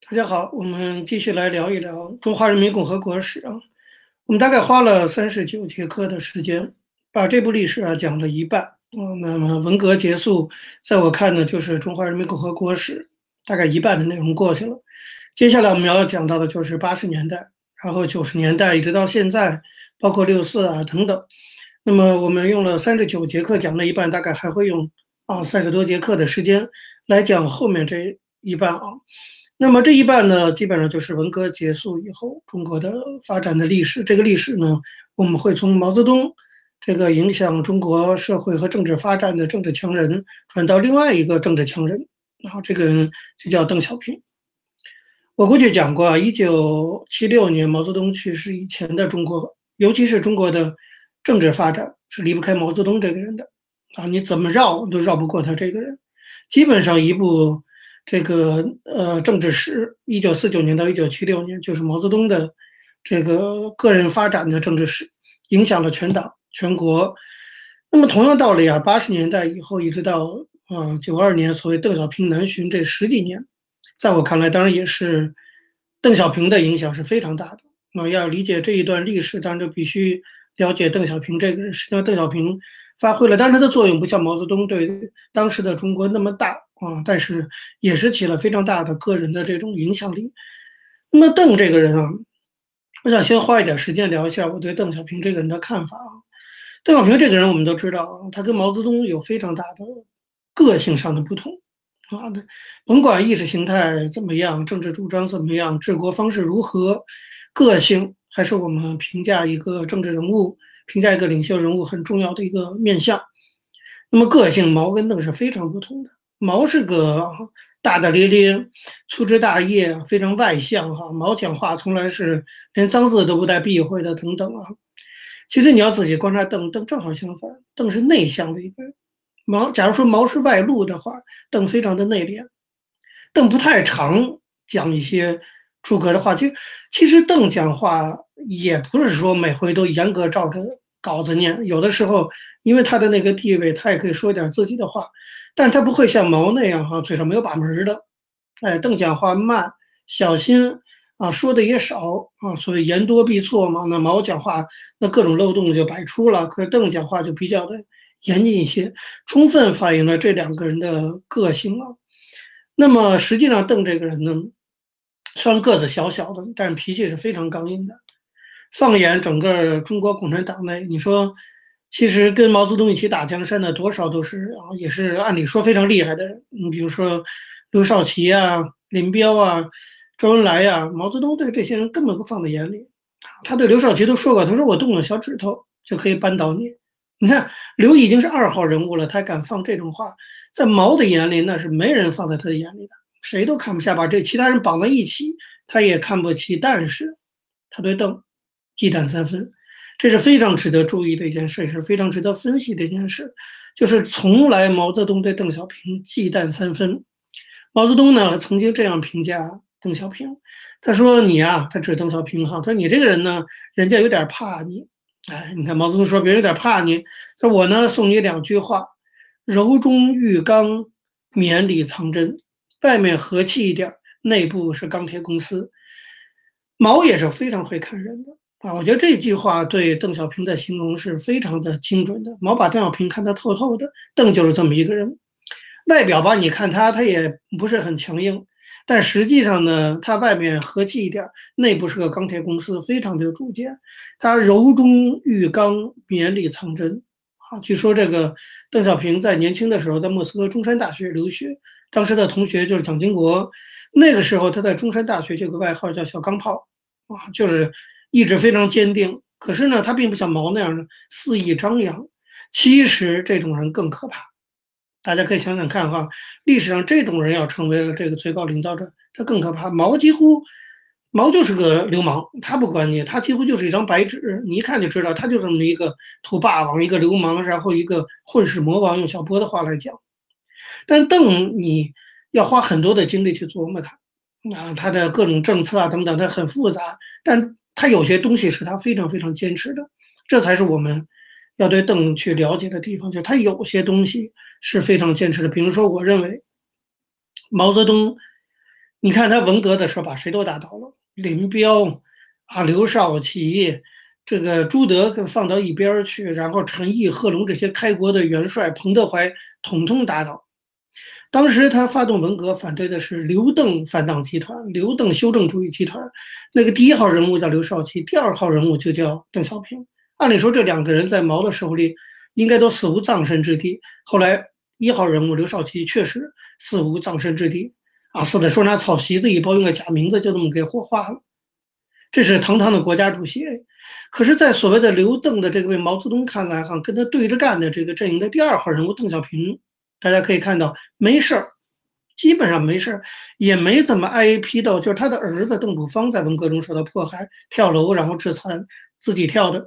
大家好，我们继续来聊一聊中华人民共和国史啊。我们大概花了三十九节课的时间，把这部历史啊讲了一半。那么文革结束，在我看呢，就是中华人民共和国史大概一半的内容过去了。接下来我们要讲到的就是八十年代，然后九十年代一直到现在，包括六四啊等等。那么我们用了三十九节课讲了一半，大概还会用啊三十多节课的时间来讲后面这一半啊。那么这一半呢，基本上就是文革结束以后中国的发展的历史。这个历史呢，我们会从毛泽东这个影响中国社会和政治发展的政治强人，转到另外一个政治强人，然后这个人就叫邓小平。我过去讲过啊，一九七六年毛泽东去世以前的中国，尤其是中国的政治发展是离不开毛泽东这个人的啊，你怎么绕都绕不过他这个人，基本上一部。这个呃，政治史，一九四九年到一九七六年，就是毛泽东的这个个人发展的政治史，影响了全党全国。那么同样道理啊，八十年代以后一直到啊九二年，所谓邓小平南巡这十几年，在我看来，当然也是邓小平的影响是非常大的。那要理解这一段历史，当然就必须了解邓小平这个人。实际上，邓小平发挥了，但是他的作用不像毛泽东对当时的中国那么大。啊，但是也是起了非常大的个人的这种影响力。那么邓这个人啊，我想先花一点时间聊一下我对邓小平这个人的看法啊。邓小平这个人我们都知道，他跟毛泽东有非常大的个性上的不同啊。甭管意识形态怎么样，政治主张怎么样，治国方式如何，个性还是我们评价一个政治人物、评价一个领袖人物很重要的一个面相。那么个性，毛跟邓是非常不同的。毛是个大大咧咧、粗枝大叶、非常外向哈。毛讲话从来是连脏字都不带避讳的，等等啊。其实你要仔细观察邓，邓正好相反，邓是内向的一个人。毛，假如说毛是外露的话，邓非常的内敛。邓不太常讲一些诸葛的话，其实其实邓讲话也不是说每回都严格照着稿子念，有的时候因为他的那个地位，他也可以说点自己的话。但他不会像毛那样哈，嘴上没有把门的，哎，邓讲话慢，小心啊，说的也少啊，所谓言多必错嘛。那毛讲话那各种漏洞就百出了，可是邓讲话就比较的严谨一些，充分反映了这两个人的个性啊。那么实际上邓这个人呢，虽然个子小小的，但是脾气是非常刚硬的。放眼整个中国共产党内，你说。其实跟毛泽东一起打江山的多少都是啊，也是按理说非常厉害的人。你比如说刘少奇啊、林彪啊、周恩来呀，毛泽东对这些人根本不放在眼里。他对刘少奇都说过，他说我动动小指头就可以扳倒你。你看刘已经是二号人物了，他敢放这种话，在毛的眼里那是没人放在他的眼里的，谁都看不下，把这其他人绑在一起，他也看不起。但是他对邓忌惮三分。这是非常值得注意的一件事，也是非常值得分析的一件事，就是从来毛泽东对邓小平忌惮三分。毛泽东呢曾经这样评价邓小平，他说：“你啊，他指邓小平哈，他说你这个人呢，人家有点怕你。哎，你看毛泽东说别人有点怕你，说我呢送你两句话：柔中遇刚，绵里藏针。外面和气一点，内部是钢铁公司。毛也是非常会看人的。”啊，我觉得这句话对邓小平的形容是非常的精准的。毛把邓小平看得透透的，邓就是这么一个人。外表吧，你看他，他也不是很强硬，但实际上呢，他外面和气一点，内部是个钢铁公司，非常的有主见。他柔中遇刚，绵里藏针。啊，据说这个邓小平在年轻的时候在莫斯科中山大学留学，当时的同学就是蒋经国。那个时候他在中山大学就有个外号叫“小钢炮”，啊，就是。意志非常坚定，可是呢，他并不像毛那样的肆意张扬。其实这种人更可怕。大家可以想想看哈，历史上这种人要成为了这个最高领导者，他更可怕。毛几乎，毛就是个流氓，他不管你，他几乎就是一张白纸，你一看就知道他就这么一个土霸王，一个流氓，然后一个混世魔王。用小波的话来讲，但邓你要花很多的精力去琢磨他，啊，他的各种政策啊等等，他很复杂，但。他有些东西是他非常非常坚持的，这才是我们要对邓去了解的地方。就是他有些东西是非常坚持的。比如说，我认为毛泽东你看他文革的时候把谁都打倒了，林彪啊、刘少奇，这个朱德放到一边去，然后陈毅、贺龙这些开国的元帅，彭德怀统统打倒。当时他发动文革，反对的是刘邓反党集团、刘邓修正主义集团。那个第一号人物叫刘少奇，第二号人物就叫邓小平。按理说这两个人在毛的手里应该都死无葬身之地。后来一号人物刘少奇确实死无葬身之地。啊，死的时候拿草席子一包，用个假名字就这么给火化了。这是堂堂的国家主席。可是，在所谓的刘邓的这个位毛泽东看来，哈，跟他对着干的这个阵营的第二号人物邓小平，大家可以看到没事儿，基本上没事儿，也没怎么挨批斗。就是他的儿子邓朴方在文革中受到迫害，跳楼然后致残，自己跳的。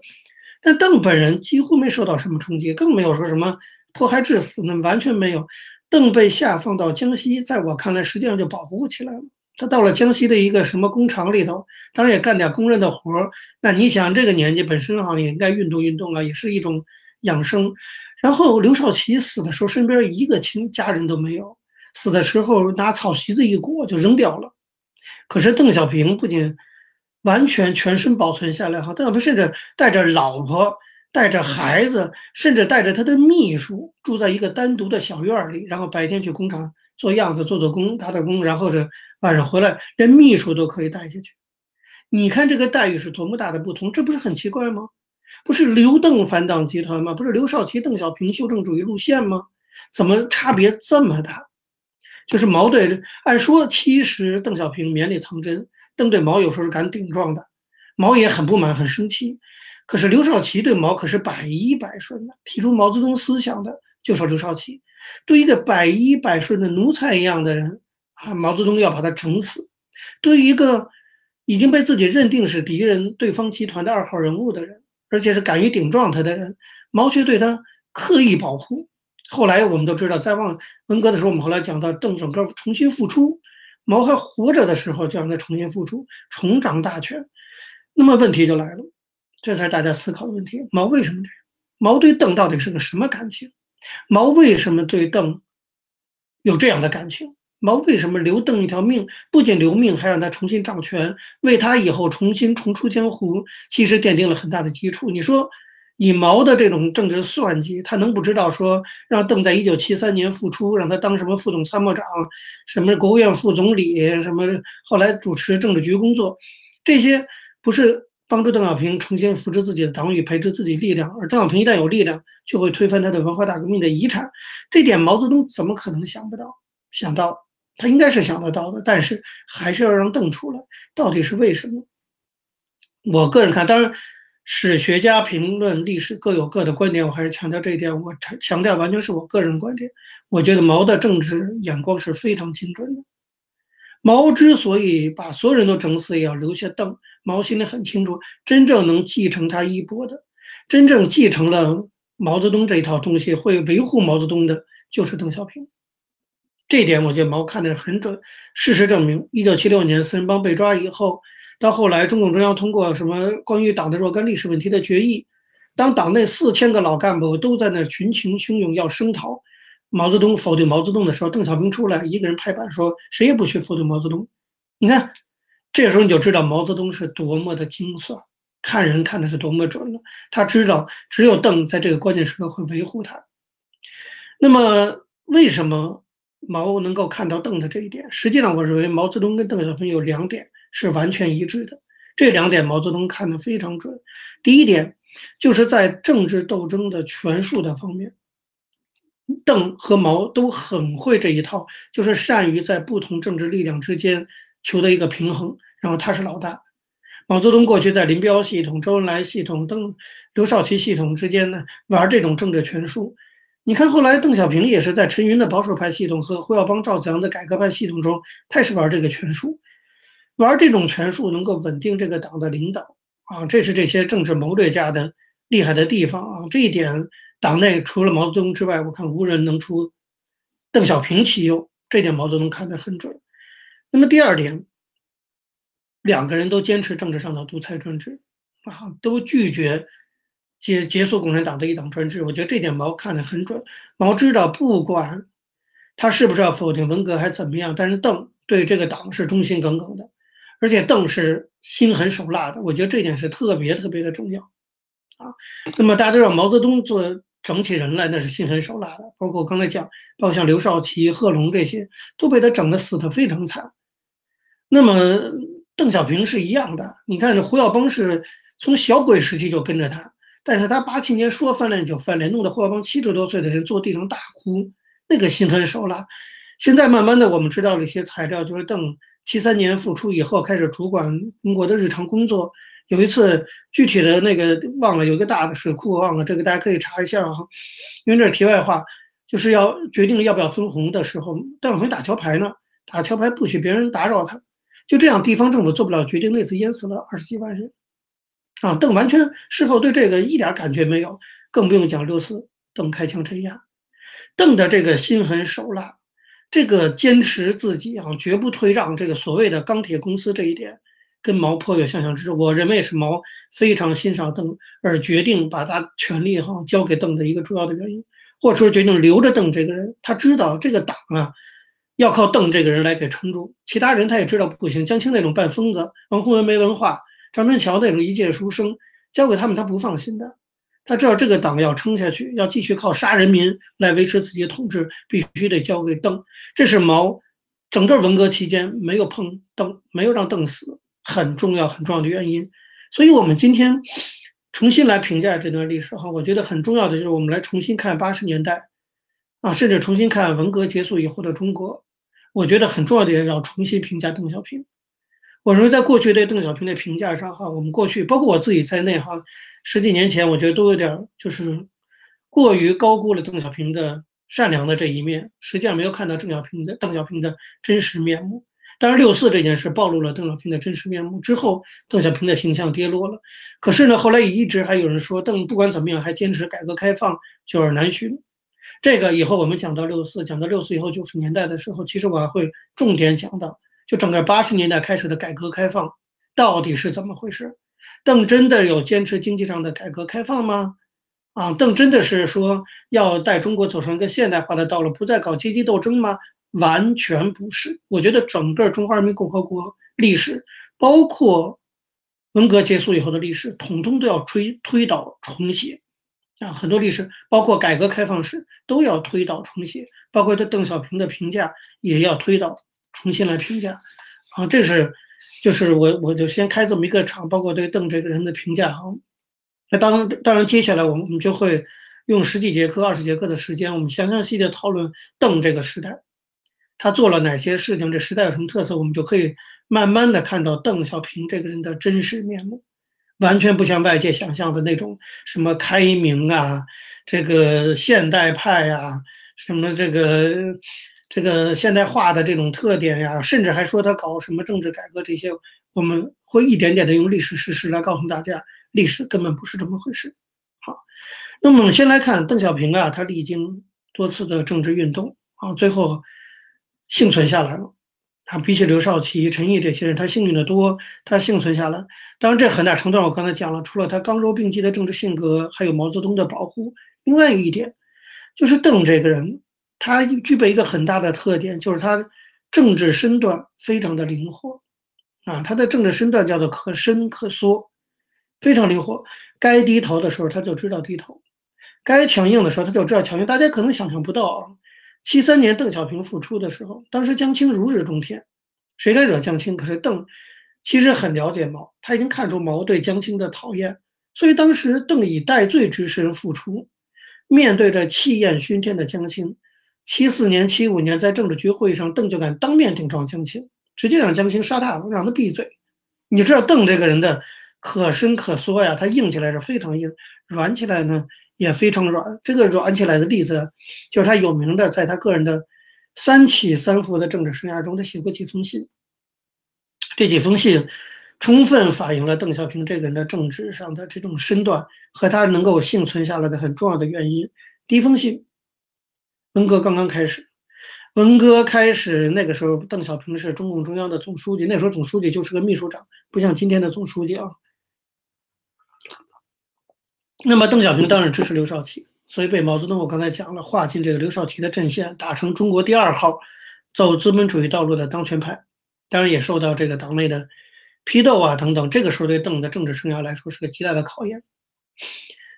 但邓本人几乎没受到什么冲击，更没有说什么迫害致死，那完全没有。邓被下放到江西，在我看来，实际上就保护起来了。他到了江西的一个什么工厂里头，当然也干点工人的活儿。那你想，这个年纪本身哈也应该运动运动啊，也是一种养生。然后刘少奇死的时候，身边一个亲家人都没有，死的时候拿草席子一裹就扔掉了。可是邓小平不仅完全全身保存下来哈，邓小平甚至带着老婆。带着孩子，甚至带着他的秘书，住在一个单独的小院里，然后白天去工厂做样子、做做工、打打工，然后是晚上回来，连秘书都可以带下去。你看这个待遇是多么大的不同，这不是很奇怪吗？不是刘邓反党集团吗？不是刘少奇、邓小平修正主义路线吗？怎么差别这么大？就是毛对，按说其实邓小平绵里藏针，邓对毛有时候是敢顶撞的，毛也很不满、很生气。可是刘少奇对毛可是百依百顺的，提出毛泽东思想的就说刘少奇，对一个百依百顺的奴才一样的人啊，毛泽东要把他整死；对于一个已经被自己认定是敌人、对方集团的二号人物的人，而且是敢于顶撞他的人，毛却对他刻意保护。后来我们都知道，在往文革的时候，我们后来讲到邓整个重新复出，毛还活着的时候就让他重新复出，重掌大权。那么问题就来了。这才是大家思考的问题。毛为什么这样？毛对邓到底是个什么感情？毛为什么对邓有这样的感情？毛为什么留邓一条命？不仅留命，还让他重新掌权，为他以后重新重出江湖，其实奠定了很大的基础。你说，以毛的这种政治算计，他能不知道说让邓在一九七三年复出，让他当什么副总参谋长，什么国务院副总理，什么后来主持政治局工作，这些不是？帮助邓小平重新扶植自己的党羽，培植自己力量。而邓小平一旦有力量，就会推翻他的文化大革命的遗产。这点毛泽东怎么可能想不到？想到，他应该是想得到的。但是还是要让邓出来，到底是为什么？我个人看，当然，史学家评论历史各有各的观点，我还是强调这一点。我强调完全是我个人观点。我觉得毛的政治眼光是非常精准的。毛之所以把所有人都整死，也要留下邓。毛心里很清楚，真正能继承他衣钵的，真正继承了毛泽东这一套东西，会维护毛泽东的，就是邓小平。这点我觉得毛看的很准。事实证明，一九七六年四人帮被抓以后，到后来中共中央通过什么关于党的若干历史问题的决议，当党内四千个老干部都在那群情汹涌要声讨。毛泽东否定毛泽东的时候，邓小平出来一个人拍板说：“谁也不许否定毛泽东。”你看，这时候你就知道毛泽东是多么的精算，看人看的是多么准了。他知道只有邓在这个关键时刻会维护他。那么，为什么毛能够看到邓的这一点？实际上，我认为毛泽东跟邓小平有两点是完全一致的。这两点毛泽东看得非常准。第一点，就是在政治斗争的权术的方面。邓和毛都很会这一套，就是善于在不同政治力量之间求得一个平衡。然后他是老大。毛泽东过去在林彪系统、周恩来系统、邓、刘少奇系统之间呢玩这种政治权术。你看后来邓小平也是在陈云的保守派系统和胡耀邦、赵子阳的改革派系统中，他也是玩这个权术，玩这种权术能够稳定这个党的领导啊，这是这些政治谋略家的厉害的地方啊，这一点。党内除了毛泽东之外，我看无人能出邓小平其右，这点毛泽东看得很准。那么第二点，两个人都坚持政治上的独裁专制，啊，都拒绝结结束共产党的一党专制。我觉得这点毛看得很准。毛知道，不管他是不是要否定文革还怎么样，但是邓。对这个党是忠心耿耿的，而且邓是心狠手辣的，我觉得这点是特别特别的重要啊。那么大家都知道，毛泽东做整起人来那是心狠手辣的，包括刚才讲，包括像刘少奇、贺龙这些，都被他整得死得非常惨。那么邓小平是一样的，你看这胡耀邦是从小鬼时期就跟着他，但是他八七年说翻脸就翻脸，弄得胡耀邦七十多岁的人坐地上大哭，那个心狠手辣。现在慢慢的我们知道了一些材料，就是邓七三年复出以后开始主管中国的日常工作。有一次具体的那个忘了，有一个大的水库忘了，这个大家可以查一下啊。因为这是题外话，就是要决定要不要分红的时候，邓小平打桥牌呢，打桥牌不许别人打扰他，就这样地方政府做不了决定，那次淹死了二十几万人，啊，邓完全事后对这个一点感觉没有，更不用讲六四邓开枪镇压，邓的这个心狠手辣，这个坚持自己啊，绝不退让，这个所谓的钢铁公司这一点。跟毛颇有相像之处，我认为是毛非常欣赏邓，而决定把他权力哈交给邓的一个主要的原因，或者说决定留着邓这个人。他知道这个党啊，要靠邓这个人来给撑住，其他人他也知道不行。江青那种半疯子，王洪文没文化，张春桥那种一介书生，交给他们他不放心的。他知道这个党要撑下去，要继续靠杀人民来维持自己的统治，必须得交给邓。这是毛整个文革期间没有碰邓，没有让邓死。很重要很重要的原因，所以我们今天重新来评价这段历史哈，我觉得很重要的就是我们来重新看八十年代，啊，甚至重新看文革结束以后的中国，我觉得很重要的要重新评价邓小平。我认为在过去对邓小平的评价上哈，我们过去包括我自己在内哈，十几年前我觉得都有点就是过于高估了邓小平的善良的这一面，实际上没有看到邓小平的邓小平的真实面目。当然，六四这件事暴露了邓小平的真实面目之后，邓小平的形象跌落了。可是呢，后来也一直还有人说，邓不管怎么样还坚持改革开放，久而难寻。这个以后我们讲到六四，讲到六四以后九十年代的时候，其实我还会重点讲到，就整个八十年代开始的改革开放到底是怎么回事？邓真的有坚持经济上的改革开放吗？啊，邓真的是说要带中国走上一个现代化的道路，不再搞阶级斗争吗？完全不是，我觉得整个中华人民共和国历史，包括文革结束以后的历史，统统都要推推倒重写啊！很多历史，包括改革开放史，都要推倒重写，包括对邓小平的评价也要推倒重新来评价啊！这是就是我我就先开这么一个场，包括对邓这个人的评价哈。那当当然，接下来我们我们就会用十几节课、二十节课的时间，我们详详细细讨论邓这个时代。他做了哪些事情？这时代有什么特色？我们就可以慢慢的看到邓小平这个人的真实面目，完全不像外界想象的那种什么开明啊，这个现代派呀，什么这个这个现代化的这种特点呀，甚至还说他搞什么政治改革这些，我们会一点点的用历史事实来告诉大家，历史根本不是这么回事。好，那么我们先来看邓小平啊，他历经多次的政治运动啊，最后。幸存下来了，他比起刘少奇、陈毅这些人，他幸运的多，他幸存下来。当然，这很大程度上我刚才讲了，除了他刚柔并济的政治性格，还有毛泽东的保护。另外一点，就是邓这个人，他具备一个很大的特点，就是他政治身段非常的灵活，啊，他的政治身段叫做可伸可缩，非常灵活。该低头的时候他就知道低头，该强硬的时候他就知道强硬。大家可能想象不到啊。七三年邓小平复出的时候，当时江青如日中天，谁敢惹江青？可是邓其实很了解毛，他已经看出毛对江青的讨厌，所以当时邓以戴罪之身复出，面对着气焰熏天的江青。七四年、七五年在政治局会议上，邓就敢当面顶撞江青，直接让江青杀大让他闭嘴。你知道邓这个人的可伸可缩呀，他硬起来是非常硬，软起来呢？也非常软，这个软起来的例子，就是他有名的，在他个人的三起三伏的政治生涯中，他写过几封信。这几封信充分反映了邓小平这个人的政治上的这种身段和他能够幸存下来的很重要的原因。第一封信，文革刚刚开始，文革开始那个时候，邓小平是中共中央的总书记，那时候总书记就是个秘书长，不像今天的总书记啊。那么邓小平当然支持刘少奇，所以被毛泽东我刚才讲了划进这个刘少奇的阵线，打成中国第二号走资本主义道路的当权派，当然也受到这个党内的批斗啊等等。这个时候对邓的政治生涯来说是个极大的考验。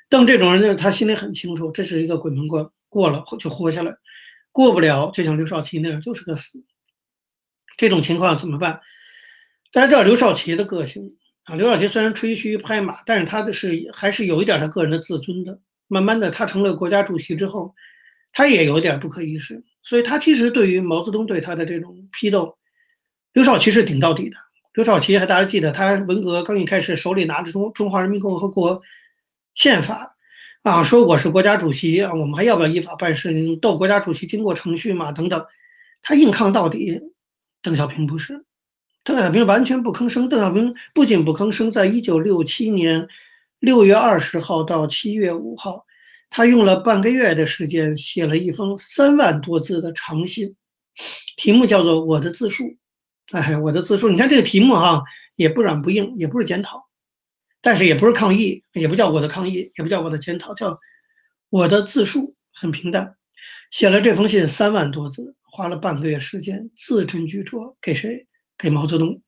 邓这种人呢，他心里很清楚，这是一个鬼门关，过了就活下来，过不了就像刘少奇那样就是个死。这种情况怎么办？大家知道刘少奇的个性啊，刘少奇虽然吹嘘拍马，但是他的是还是有一点他个人的自尊的。慢慢的，他成了国家主席之后，他也有点不可一世，所以他其实对于毛泽东对他的这种批斗，刘少奇是顶到底的。刘少奇还大家记得，他文革刚一开始手里拿着中中华人民共和国宪法啊，说我是国家主席啊，我们还要不要依法办事？你斗国家主席经过程序嘛，等等，他硬抗到底。邓小平不是，邓小平完全不吭声。邓小平不仅不吭声，在一九六七年六月二十号到七月五号，他用了半个月的时间写了一封三万多字的长信，题目叫做《我的自述》。哎，我的自述，你看这个题目哈，也不软不硬，也不是检讨，但是也不是抗议，也不叫我的抗议，也不叫我的检讨，叫我的自述，很平淡。写了这封信三万多字。花了半个月时间，字斟句酌，给谁？给毛泽东。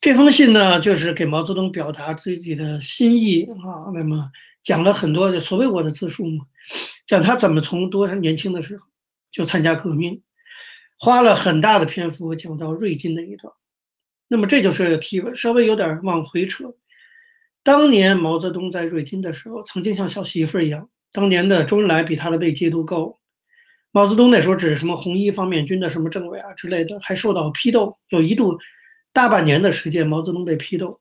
这封信呢，就是给毛泽东表达自己的心意啊。那么讲了很多的所谓我的自述嘛，讲他怎么从多少年轻的时候就参加革命，花了很大的篇幅讲到瑞金那一段。那么这就是提问，稍微有点往回扯。当年毛泽东在瑞金的时候，曾经像小媳妇一样。当年的周恩来比他的位阶都高。毛泽东那时候只是什么红一方面军的什么政委啊之类的，还受到批斗，有一度大半年的时间，毛泽东被批斗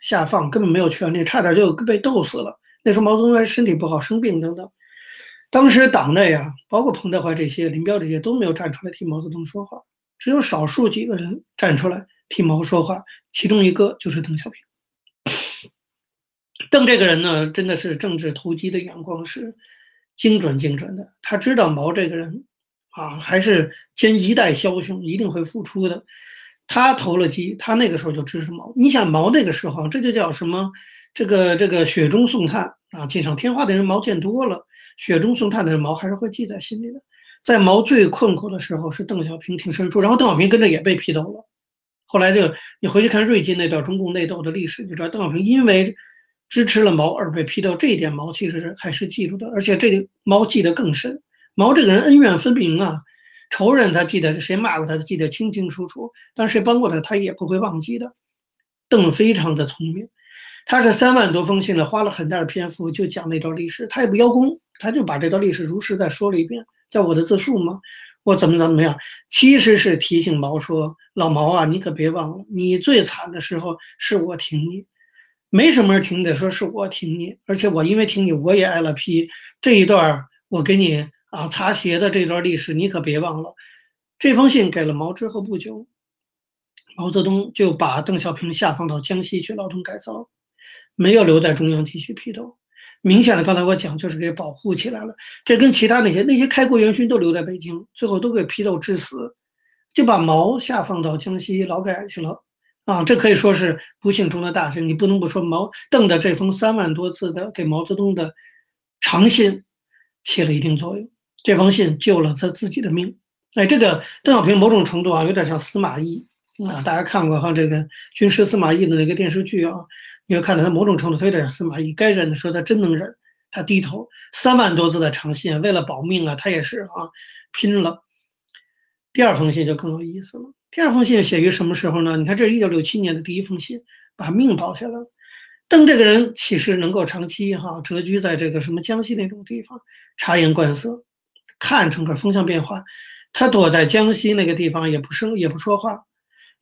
下放，根本没有权利，差点就被斗死了。那时候毛泽东还身体不好，生病等等。当时党内啊，包括彭德怀这些、林彪这些都没有站出来替毛泽东说话，只有少数几个人站出来替毛说话，其中一个就是邓小平。邓这个人呢，真的是政治投机的眼光是。精准精准的，他知道毛这个人啊，还是兼一代枭雄，一定会付出的。他投了机，他那个时候就支持毛。你想毛那个时候，这就叫什么？这个这个雪中送炭啊，锦上添花的人毛见多了，雪中送炭的人毛还是会记在心里的。在毛最困苦的时候，是邓小平挺身出，然后邓小平跟着也被批斗了。后来就你回去看瑞金那段中共内斗的历史，就知道邓小平因为。支持了毛而被批斗，这一点毛其实是还是记住的，而且这个毛记得更深。毛这个人恩怨分明啊，仇人他记得谁骂过他，记得清清楚楚；但谁帮过他，他也不会忘记的。邓非常的聪明，他是三万多封信了，花了很大的篇幅就讲那段历史，他也不邀功，他就把这段历史如实再说了一遍，在我的自述嘛，我怎么怎么样，其实是提醒毛说：“老毛啊，你可别忘了，你最惨的时候是我挺你。”没什么人听的，说是我听你，而且我因为听你，我也挨了批。这一段我给你啊擦鞋的这段历史，你可别忘了。这封信给了毛之后不久，毛泽东就把邓小平下放到江西去劳动改造，没有留在中央继续批斗。明显的，刚才我讲就是给保护起来了。这跟其他那些那些开国元勋都留在北京，最后都给批斗致死，就把毛下放到江西劳改去了。啊，这可以说是不幸中的大幸。你不能不说毛邓的这封三万多字的给毛泽东的长信起了一定作用。这封信救了他自己的命。哎，这个邓小平某种程度啊，有点像司马懿啊。大家看过哈这个军师司马懿的那个电视剧啊，你会看到他某种程度他有点像司马懿。该忍的时候他真能忍，他低头。三万多字的长信，为了保命啊，他也是啊拼了。第二封信就更有意思了。第二封信写于什么时候呢？你看，这是一九六七年的第一封信，把命保下来了。邓这个人其实能够长期哈蛰居在这个什么江西那种地方，察言观色，看整个风向变化。他躲在江西那个地方，也不生也不说话，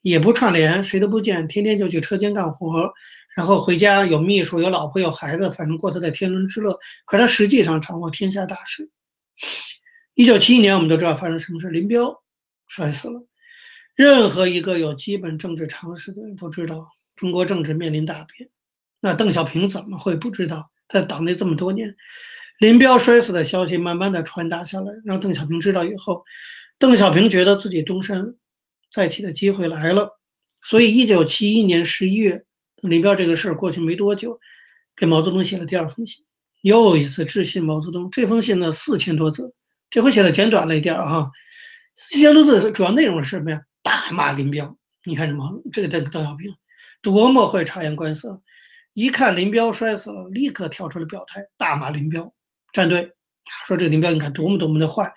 也不串联，谁都不见，天天就去车间干活，然后回家有秘书、有老婆、有孩子，反正过他的天伦之乐。可他实际上掌握天下大事。一九七一年，我们都知道发生什么事，林彪摔死了。任何一个有基本政治常识的人都知道，中国政治面临大变。那邓小平怎么会不知道？在党内这么多年，林彪摔死的消息慢慢的传达下来，让邓小平知道以后，邓小平觉得自己东山再起的机会来了。所以，一九七一年十一月，林彪这个事儿过去没多久，给毛泽东写了第二封信，又一次致信毛泽东。这封信呢，四千多字，这回写的简短了一点儿哈。四千多字主要内容是什么呀？大骂林彪。你看什么？这个邓邓小平多么会察言观色，一看林彪摔死了，立刻跳出来表态，大骂林彪站队，说这个林彪你看多么多么的坏。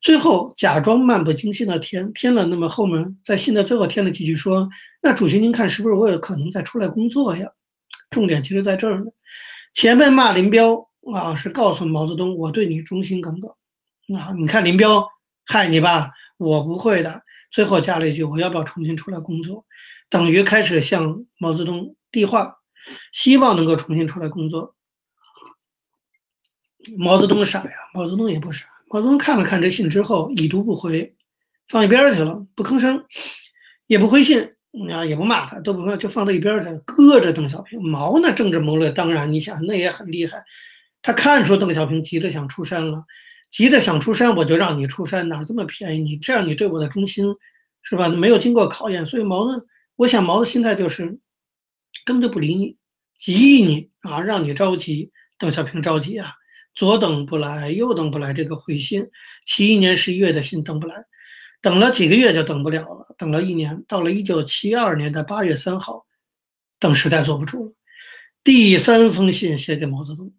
最后假装漫不经心的填填了，那么后面在信的最后填了几句，说：“那主席您看是不是我有可能再出来工作呀？”重点其实在这儿呢。前面骂林彪啊，是告诉毛泽东我对你忠心耿耿。啊，你看林彪害你吧，我不会的。最后加了一句：“我要不要重新出来工作？”等于开始向毛泽东递话，希望能够重新出来工作。毛泽东傻呀，毛泽东也不傻。毛泽东看了看这信之后，已读不回，放一边去了，不吭声，也不回信，啊，也不骂他，都不说，就放到一边去，搁着邓小平。毛那政治谋略，当然你想，那也很厉害。他看出邓小平急着想出山了，急着想出山，我就让你出山，哪这么便宜？你这样，你对我的忠心，是吧？没有经过考验，所以毛呢，我想毛的心态就是，根本就不理你，急你啊，让你着急。邓小平着急啊。左等不来，右等不来，这个回信，七一年十一月的信等不来，等了几个月就等不了了，等了一年，到了一九七二年的八月三号，等实在坐不住了，第三封信写给毛泽东，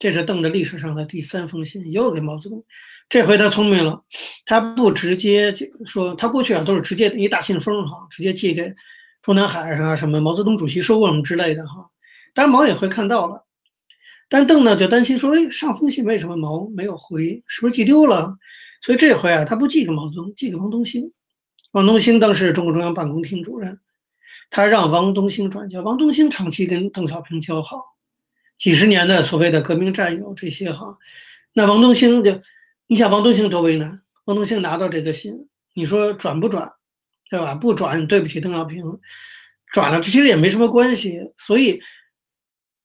这是邓的历史上的第三封信，又给毛泽东，这回他聪明了，他不直接说，他过去啊都是直接一大信封哈，直接寄给中南海啊什么毛泽东主席收什么之类的哈，当然毛也会看到了。但邓呢就担心说：“哎，上封信为什么毛没有回？是不是寄丢了？所以这回啊，他不寄给毛泽东，寄给王东兴。王东兴当时是中共中央办公厅主任，他让王东兴转交。王东兴长期跟邓小平交好，几十年的所谓的革命战友这些哈。那王东兴就，你想王东兴多为难？王东兴拿到这个信，你说转不转，对吧？不转，对不起邓小平；转了，其实也没什么关系。所以。”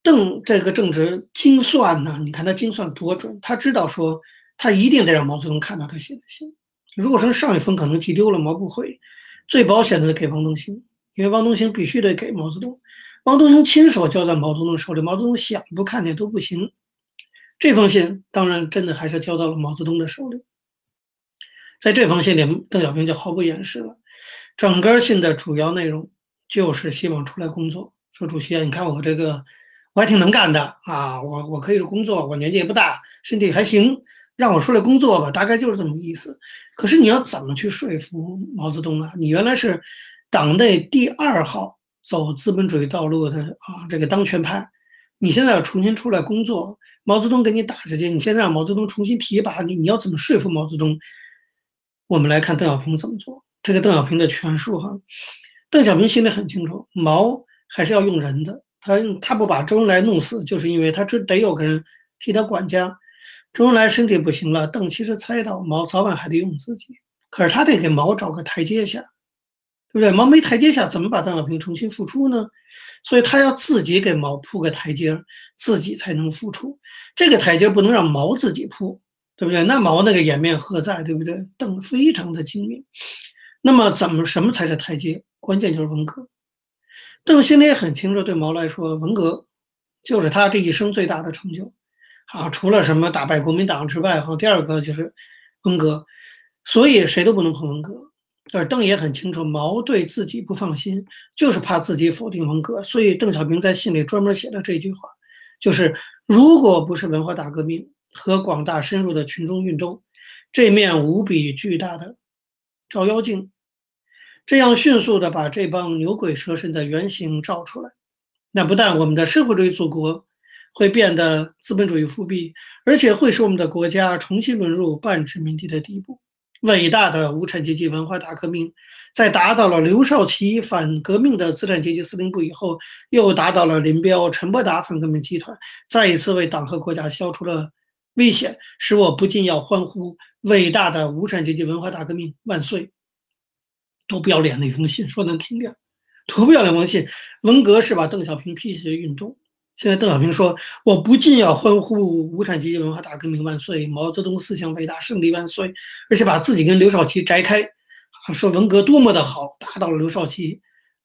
邓这个政治精算呢？你看他精算多准，他知道说他一定得让毛泽东看到他写的信。如果说上一封可能寄丢了，毛不回，最保险的给王东兴，因为王东兴必须得给毛泽东。王东亲手交在毛泽东手里，毛泽东想不看见都不行。这封信当然真的还是交到了毛泽东的手里。在这封信里，邓小平就毫不掩饰了，整个信的主要内容就是希望出来工作。说主席啊，你看我这个。我还挺能干的啊，我我可以工作，我年纪也不大，身体还行，让我出来工作吧，大概就是这么意思。可是你要怎么去说服毛泽东啊？你原来是党内第二号走资本主义道路的啊，这个当权派，你现在要重新出来工作，毛泽东给你打下去，你现在让毛泽东重新提拔你，你要怎么说服毛泽东？我们来看邓小平怎么做。这个邓小平的权术哈，邓小平心里很清楚，毛还是要用人的。他他不把周恩来弄死，就是因为他这得有个人替他管家。周恩来身体不行了，邓其实猜到毛早晚还得用自己，可是他得给毛找个台阶下，对不对？毛没台阶下，怎么把邓小平重新复出呢？所以他要自己给毛铺个台阶，自己才能复出。这个台阶不能让毛自己铺，对不对？那毛那个颜面何在，对不对？邓非常的精明。那么怎么什么才是台阶？关键就是文革。邓心里也很清楚，对毛来说，文革就是他这一生最大的成就，啊，除了什么打败国民党之外，哈，第二个就是文革，所以谁都不能碰文革。而邓也很清楚，毛对自己不放心，就是怕自己否定文革，所以邓小平在信里专门写了这句话，就是如果不是文化大革命和广大深入的群众运动，这面无比巨大的照妖镜。这样迅速的把这帮牛鬼蛇神的原型照出来，那不但我们的社会主义祖国会变得资本主义复辟，而且会使我们的国家重新沦入半殖民地的地步。伟大的无产阶级文化大革命，在打倒了刘少奇反革命的资产阶级司令部以后，又打倒了林彪、陈伯达反革命集团，再一次为党和国家消除了危险，使我不禁要欢呼：伟大的无产阶级文化大革命万岁！多不要脸的一封信，说难听点，多不要脸封信。文革是把邓小平批起的运动，现在邓小平说，我不仅要欢呼无产阶级文化大革命万岁，毛泽东思想伟大胜利万岁，而且把自己跟刘少奇摘开，啊，说文革多么的好，打倒了刘少奇，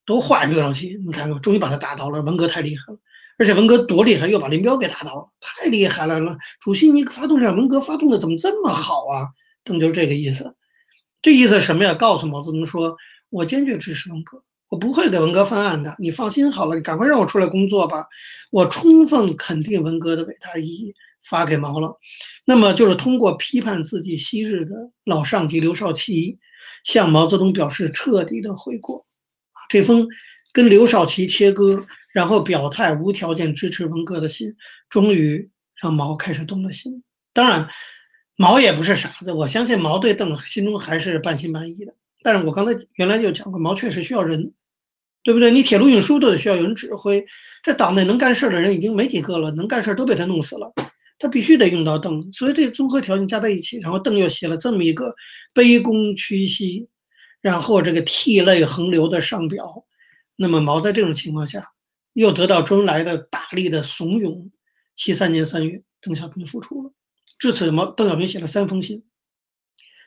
多坏刘少奇，你看看，终于把他打倒了，文革太厉害了，而且文革多厉害，又把林彪给打倒了，太厉害了。主席，你发动这场文革发动的怎么这么好啊？邓就是这个意思。这意思什么呀？告诉毛泽东说，我坚决支持文革，我不会给文革翻案的，你放心好了，你赶快让我出来工作吧。我充分肯定文革的伟大意义，发给毛了。那么就是通过批判自己昔日的老上级刘少奇，向毛泽东表示彻底的悔过。这封跟刘少奇切割，然后表态无条件支持文革的信，终于让毛开始动了心。当然，毛也不是傻子，我相信毛对邓心中还是半信半疑的。但是我刚才原来就讲过，毛确实需要人，对不对？你铁路运输都得需要有人指挥，这党内能干事的人已经没几个了，能干事都被他弄死了，他必须得用到邓。所以这综合条件加在一起，然后邓又写了这么一个卑躬屈膝。然后这个涕泪横流的上表，那么毛在这种情况下，又得到周恩来的大力的怂恿。七三年三月，邓小平复出了。至此，毛邓小平写了三封信。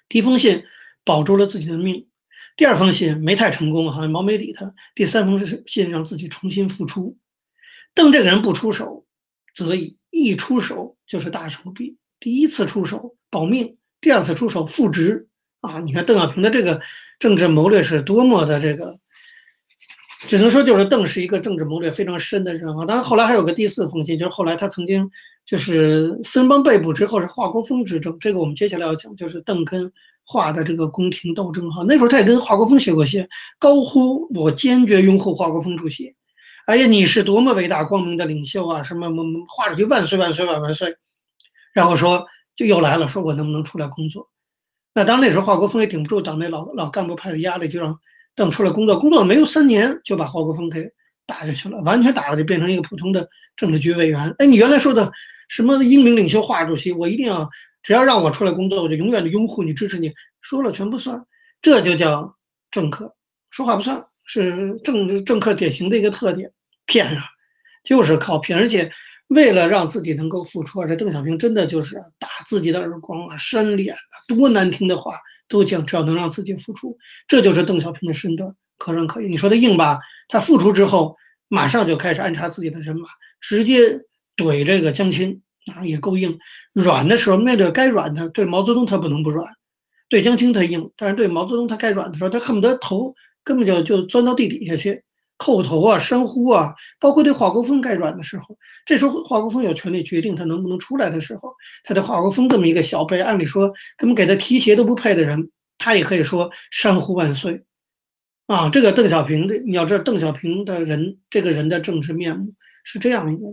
第一封信保住了自己的命，第二封信没太成功，好像毛没理他。第三封信让自己重新复出。邓这个人不出手则已，一出手就是大手笔。第一次出手保命，第二次出手复职。啊，你看邓小平的这个。政治谋略是多么的这个，只能说就是邓是一个政治谋略非常深的人啊。当然后来还有个第四封信，就是后来他曾经就是四人帮被捕之后是华国锋执政，这个我们接下来要讲，就是邓跟华的这个宫廷斗争哈。那时候他也跟华国锋写过信，高呼我坚决拥护华国锋主席，哎呀你是多么伟大光明的领袖啊，什么什么华主席万岁万岁万万岁，然后说就又来了，说我能不能出来工作。那当那时候华国锋也顶不住党内老老干部派的压力，就让邓出来工作。工作了没有三年，就把华国锋给打下去了，完全打下去，变成一个普通的政治局委员。哎，你原来说的什么英明领袖华主席，我一定要只要让我出来工作，我就永远的拥护你、支持你，说了全不算。这就叫政客，说话不算，是政治政客典型的一个特点，骗啊，就是靠骗，而且。为了让自己能够付出，这邓小平真的就是打自己的耳光啊，扇脸啊，多难听的话都讲，只要能让自己付出，这就是邓小平的身段，可软可硬。你说他硬吧，他付出之后马上就开始安插自己的人马，直接怼这个江青啊，也够硬。软的时候面对该软的，对毛泽东他不能不软，对江青他硬，但是对毛泽东他该软的时候，他恨不得头根本就就钻到地底下去。叩头啊，山呼啊，包括对华国锋该软的时候，这时候华国锋有权利决定他能不能出来的时候，他对华国锋这么一个小辈，按理说根本给他提鞋都不配的人，他也可以说山呼万岁啊。这个邓小平的，你要知道邓小平的人，这个人的政治面目是这样一个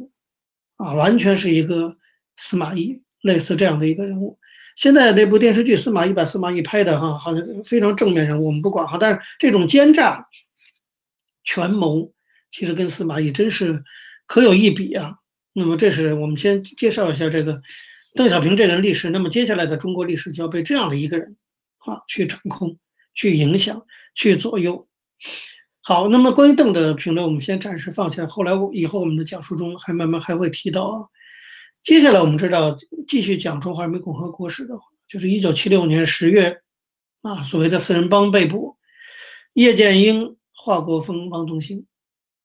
啊，完全是一个司马懿类似这样的一个人物。现在这部电视剧司马懿把司马懿拍的哈，好像非常正面人物，我们不管哈，但是这种奸诈。权谋其实跟司马懿真是可有一比啊。那么，这是我们先介绍一下这个邓小平这个历史。那么，接下来的中国历史就要被这样的一个人啊去掌控、去影响、去左右。好，那么关于邓的评论，我们先暂时放下。后来我以后我们的讲述中还慢慢还会提到。接下来我们知道继续讲中华人民共和国史的话，就是一九七六年十月啊，所谓的四人帮被捕，叶剑英。华国锋、王东兴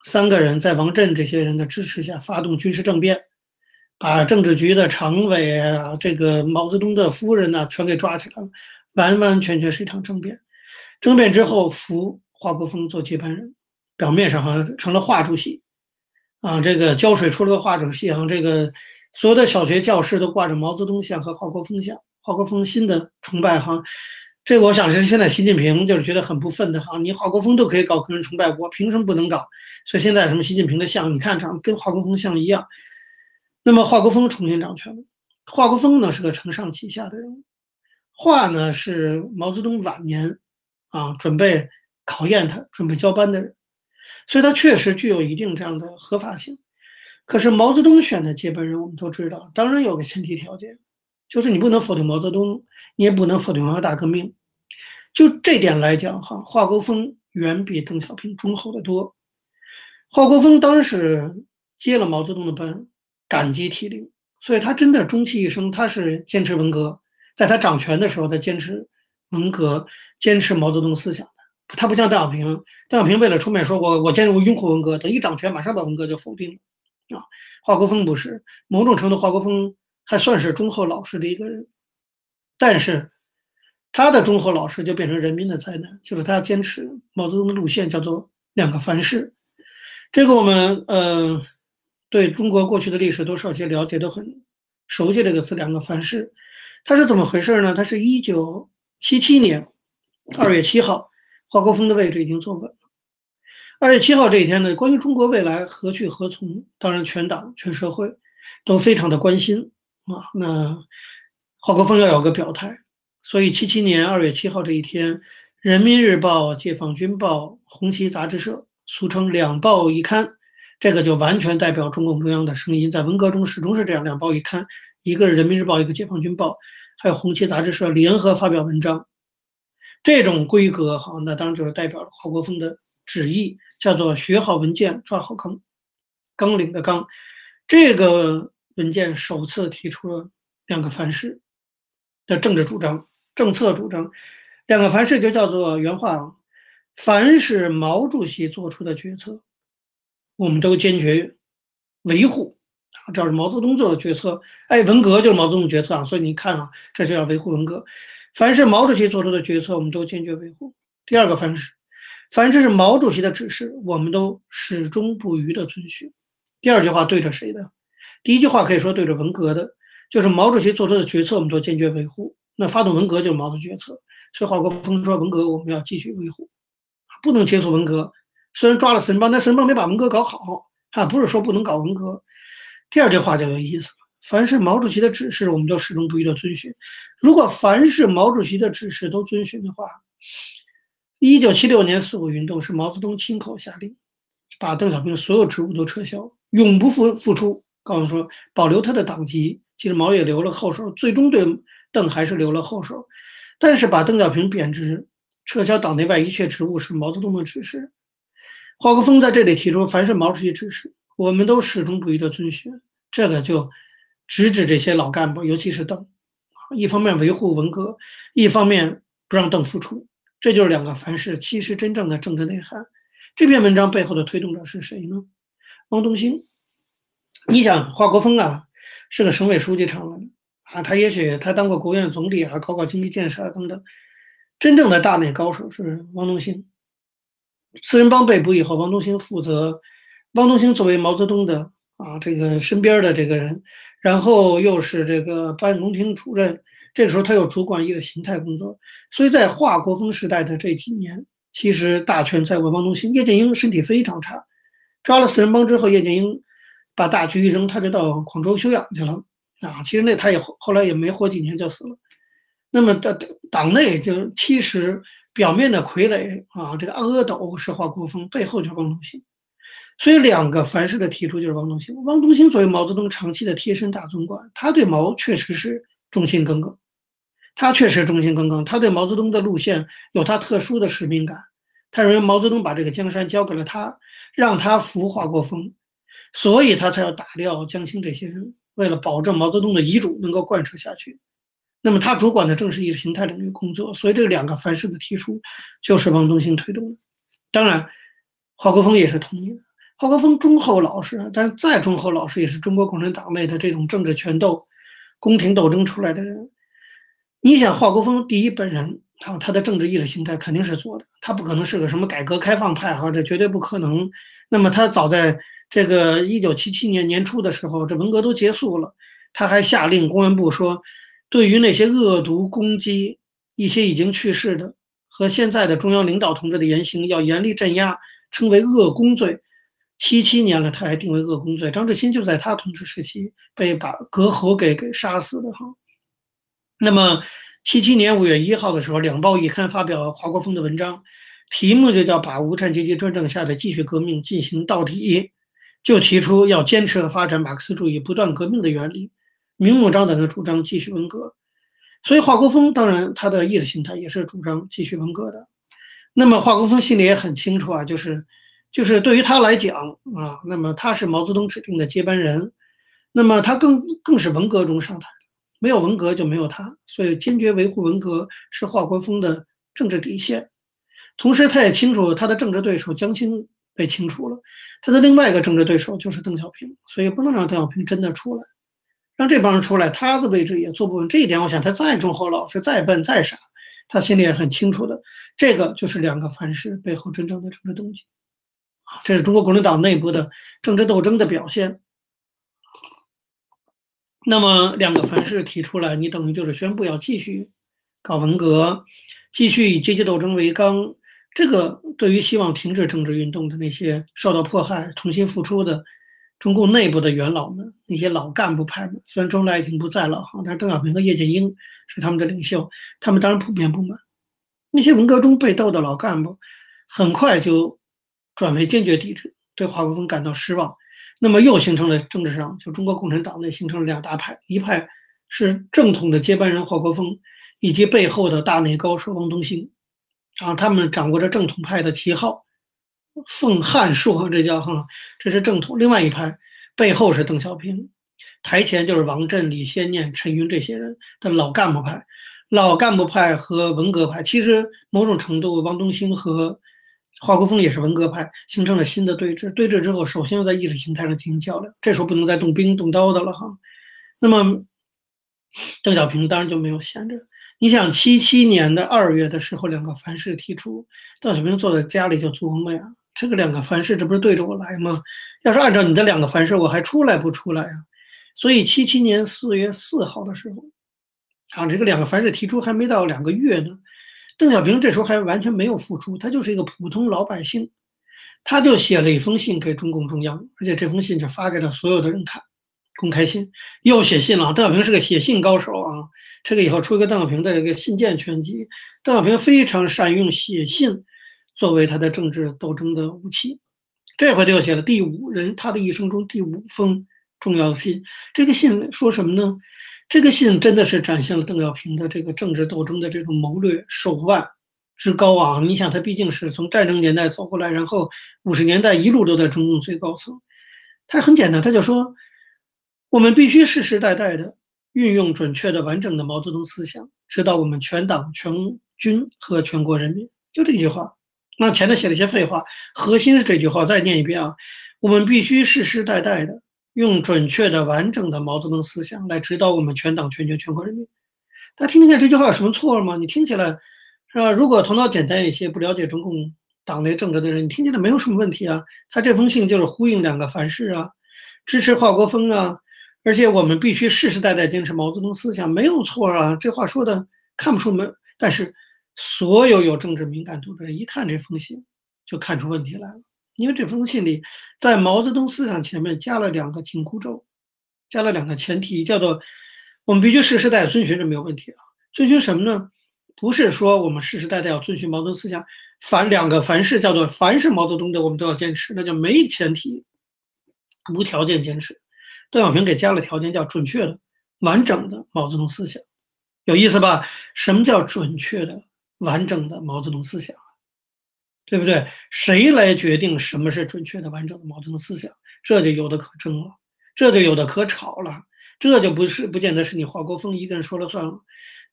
三个人在王震这些人的支持下发动军事政变，把政治局的常委啊、这个毛泽东的夫人呐全给抓起来了，完完全全是一场政变。政变之后，扶华国锋做接班人，表面上好像成了华主席啊。这个胶水出了个华主席好像，这个所有的小学教室都挂着毛泽东像和华国锋像，华国锋新的崇拜哈。这个我想是现在习近平就是觉得很不忿的哈，你华国锋都可以搞个人崇拜，我凭什么不能搞？所以现在什么习近平的像，你看长跟华国锋像一样。那么华国锋重新掌权了，华国锋呢是个承上启下的人物，华呢是毛泽东晚年啊准备考验他、准备交班的人，所以他确实具有一定这样的合法性。可是毛泽东选的接班人，我们都知道，当然有个前提条件。就是你不能否定毛泽东，你也不能否定文化大革命。就这点来讲，哈，华国锋远比邓小平忠厚得多。华国锋当时接了毛泽东的班，感激涕零，所以他真的终其一生，他是坚持文革。在他掌权的时候，他坚持文革，坚持毛泽东思想的。他不像邓小平，邓小平为了出面说我我坚持拥护文革，等一掌权马上把文革就否定了。啊，华国锋不是，某种程度，华国锋。还算是忠厚老实的一个人，但是他的忠厚老实就变成人民的灾难，就是他坚持毛泽东的路线，叫做两个凡是。这个我们呃对中国过去的历史都少些了解，都很熟悉这个词“两个凡是”。它是怎么回事呢？它是一九七七年二月七号，华国锋的位置已经坐稳了。二月七号这一天呢，关于中国未来何去何从，当然全党全社会都非常的关心啊。那华国锋要有个表态。所以，七七年二月七号这一天，《人民日报》《解放军报》《红旗杂志社》（俗称两报一刊），这个就完全代表中共中央的声音。在文革中，始终是这样：两报一刊，一个是《人民日报》，一个《解放军报》，还有《红旗杂志社》联合发表文章。这种规格，哈，那当然就是代表了华国锋的旨意，叫做“学好文件，抓好纲”，纲领的纲。这个文件首次提出了两个凡是的政治主张。政策主张，两个凡是就叫做原话啊，凡是毛主席做出的决策，我们都坚决维护啊。这是毛泽东做的决策，哎，文革就是毛泽东决策啊。所以你看啊，这就要维护文革。凡是毛主席做出的决策，我们都坚决维护。第二个凡是，凡是是毛主席的指示，我们都始终不渝的遵循。第二句话对着谁的？第一句话可以说对着文革的，就是毛主席做出的决策，我们都坚决维护。那发动文革就是毛泽东决策，所以华国锋说文革我们要继续维护，不能结束文革。虽然抓了四人帮，但四人帮没把文革搞好，啊，不是说不能搞文革。第二句话就有意思了，凡是毛主席的指示，我们都始终不渝的遵循。如果凡是毛主席的指示都遵循的话，一九七六年四五运动是毛泽东亲口下令，把邓小平所有职务都撤销，永不复复出，告诉说保留他的党籍。其实毛也留了后手，最终对。邓还是留了后手，但是把邓小平贬值、撤销党内外一切职务是毛泽东的指示。华国锋在这里提出，凡是毛主席指示，我们都始终不渝的遵循。这个就直指这些老干部，尤其是邓，一方面维护文革，一方面不让邓复出，这就是两个凡是。其实真正的政治内涵，这篇文章背后的推动者是谁呢？汪东兴。你想，华国锋啊，是个省委书记长了。啊，他也许他当过国务院总理啊，搞搞经济建设啊等等。真正的大内高手是汪东兴。四人帮被捕以后，汪东兴负责。汪东兴作为毛泽东的啊这个身边的这个人，然后又是这个办公厅主任，这个时候他又主管意识形态工作。所以在华国锋时代的这几年，其实大权在握汪东兴。叶剑英身体非常差，抓了四人帮之后，叶剑英把大局一扔，他就到广州休养去了。啊，其实那他也后来也没活几年就死了。那么的党内就其实表面的傀儡啊，这个阿斗是华国锋，背后就是汪东兴。所以两个凡是的提出就是汪东兴。汪东兴作为毛泽东长期的贴身大总管，他对毛确实是忠心耿耿。他确实忠心耿耿，他对毛泽东的路线有他特殊的使命感。他认为毛泽东把这个江山交给了他，让他扶华国锋，所以他才要打掉江青这些人。为了保证毛泽东的遗嘱能够贯彻下去，那么他主管的正是意识形态领域工作，所以这两个凡是的提出就是汪东兴推动的。当然，华国锋也是同意的。华国锋忠厚老实，但是再忠厚老实也是中国共产党内的这种政治权斗、宫廷斗争出来的人。你想，华国锋第一本人啊，他的政治意识形态肯定是做的，他不可能是个什么改革开放派哈，这绝对不可能。那么他早在。这个一九七七年年初的时候，这文革都结束了，他还下令公安部说，对于那些恶毒攻击一些已经去世的和现在的中央领导同志的言行，要严厉镇压，称为恶公罪。七七年了，他还定为恶公罪。张志新就在他统治时期被把割喉给给杀死的哈。那么七七年五月一号的时候，两报一刊发表华国锋的文章，题目就叫把无产阶级专政下的继续革命进行到底。就提出要坚持和发展马克思主义不断革命的原理，明目张胆的主张继续文革。所以华国锋当然他的意识形态也是主张继续文革的。那么华国锋心里也很清楚啊，就是就是对于他来讲啊，那么他是毛泽东指定的接班人，那么他更更是文革中上台，没有文革就没有他，所以坚决维护文革是华国锋的政治底线。同时他也清楚他的政治对手江青。被清除了，他的另外一个政治对手就是邓小平，所以不能让邓小平真的出来，让这帮人出来，他的位置也坐不稳。这一点，我想他再忠厚老实、再笨再傻，他心里也是很清楚的。这个就是两个凡是背后真正的政治动机啊，这是中国共产党内部的政治斗争的表现。那么两个凡是提出来，你等于就是宣布要继续搞文革，继续以阶级斗争为纲。这个对于希望停止政治运动的那些受到迫害、重新复出的中共内部的元老们，那些老干部派们，虽然周恩来已经不在了哈，但是邓小平和叶剑英是他们的领袖，他们当然普遍不满。那些文革中被斗的老干部，很快就转为坚决抵制，对华国锋感到失望。那么又形成了政治上，就中国共产党内形成了两大派，一派是正统的接班人华国锋，以及背后的大内高手汪东兴。啊，他们掌握着正统派的旗号，奉汉术，这叫哈，这是正统。另外一派背后是邓小平，台前就是王震、李先念、陈云这些人的老干部派。老干部派和文革派，其实某种程度，汪东兴和华国锋也是文革派，形成了新的对峙。对峙之后，首先要在意识形态上进行较量，这时候不能再动兵动刀的了哈。那么，邓小平当然就没有闲着。你想，七七年的二月的时候，两个凡是提出，邓小平坐在家里就琢磨呀，这个两个凡是，这不是对着我来吗？要是按照你的两个凡是，我还出来不出来呀？所以七七年四月四号的时候，啊，这个两个凡是提出还没到两个月呢，邓小平这时候还完全没有复出，他就是一个普通老百姓，他就写了一封信给中共中央，而且这封信就发给了所有的人看，公开信，又写信了。邓小平是个写信高手啊。这个以后出一个邓小平的这个信件全集。邓小平非常善用写信作为他的政治斗争的武器。这回他又写了第五人他的一生中第五封重要的信。这个信说什么呢？这个信真的是展现了邓小平的这个政治斗争的这种谋略手腕之高啊！你想，他毕竟是从战争年代走过来，然后五十年代一路都在中共最高层。他很简单，他就说：我们必须世世代代的。运用准确的、完整的毛泽东思想，指导我们全党全军和全国人民。就这句话，那前头写了一些废话，核心是这句话。再念一遍啊，我们必须世世代代的用准确的、完整的毛泽东思想来指导我们全党全军全国人民。大家听听看，这句话有什么错吗？你听起来是吧？如果头脑简单一些、不了解中共党内政治的人，你听起来没有什么问题啊。他这封信就是呼应两个凡是啊，支持华国锋啊。而且我们必须世世代代坚持毛泽东思想，没有错啊！这话说的看不出门，但是所有有政治敏感度的人一看这封信，就看出问题来了。因为这封信里在毛泽东思想前面加了两个紧箍咒，加了两个前提，叫做我们必须世世代代遵循，这没有问题啊。遵循什么呢？不是说我们世世代代要遵循毛泽东思想，凡两个凡是叫做凡是毛泽东的，我们都要坚持，那就没前提，无条件坚持。邓小平给加了条件，叫准确的、完整的毛泽东思想，有意思吧？什么叫准确的、完整的毛泽东思想？对不对？谁来决定什么是准确的、完整的毛泽东思想？这就有的可争了，这就有的可吵了，这就不是不见得是你华国锋一个人说了算了。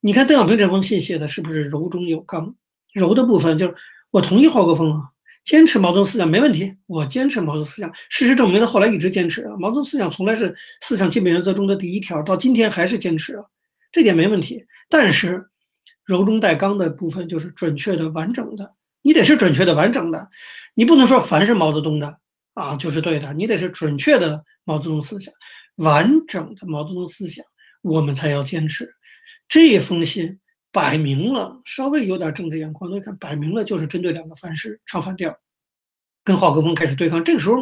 你看邓小平这封信写的是不是柔中有刚？柔的部分就是我同意华国锋啊。坚持毛泽东思想没问题，我坚持毛泽东思想。事实证明，他后来一直坚持啊。毛泽东思想从来是思想基本原则中的第一条，到今天还是坚持啊，这点没问题。但是柔中带刚的部分就是准确的、完整的，你得是准确的、完整的，你不能说凡是毛泽东的啊就是对的，你得是准确的毛泽东思想、完整的毛泽东思想，我们才要坚持。这一封信。摆明了，稍微有点政治眼光，都看摆明了就是针对两个凡是唱反调，跟华国锋开始对抗。这个时候，